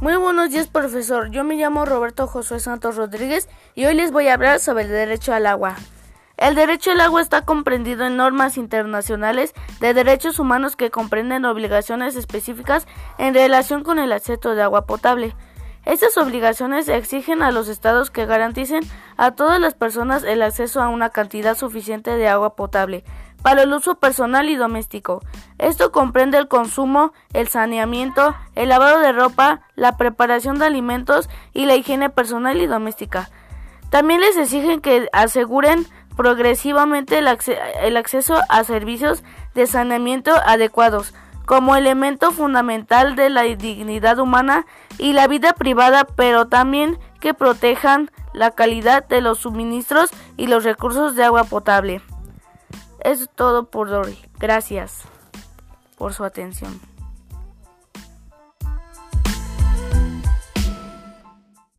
Muy buenos días, profesor. Yo me llamo Roberto Josué Santos Rodríguez y hoy les voy a hablar sobre el derecho al agua. El derecho al agua está comprendido en normas internacionales de derechos humanos que comprenden obligaciones específicas en relación con el acceso de agua potable. Estas obligaciones exigen a los estados que garanticen a todas las personas el acceso a una cantidad suficiente de agua potable para el uso personal y doméstico. Esto comprende el consumo, el saneamiento, el lavado de ropa, la preparación de alimentos y la higiene personal y doméstica. También les exigen que aseguren progresivamente el, acceso a servicios de saneamiento adecuados, como elemento fundamental de la dignidad humana y la vida privada, pero también que protejan la calidad de los suministros y los recursos de agua potable. Es todo por hoy. Gracias por su atención.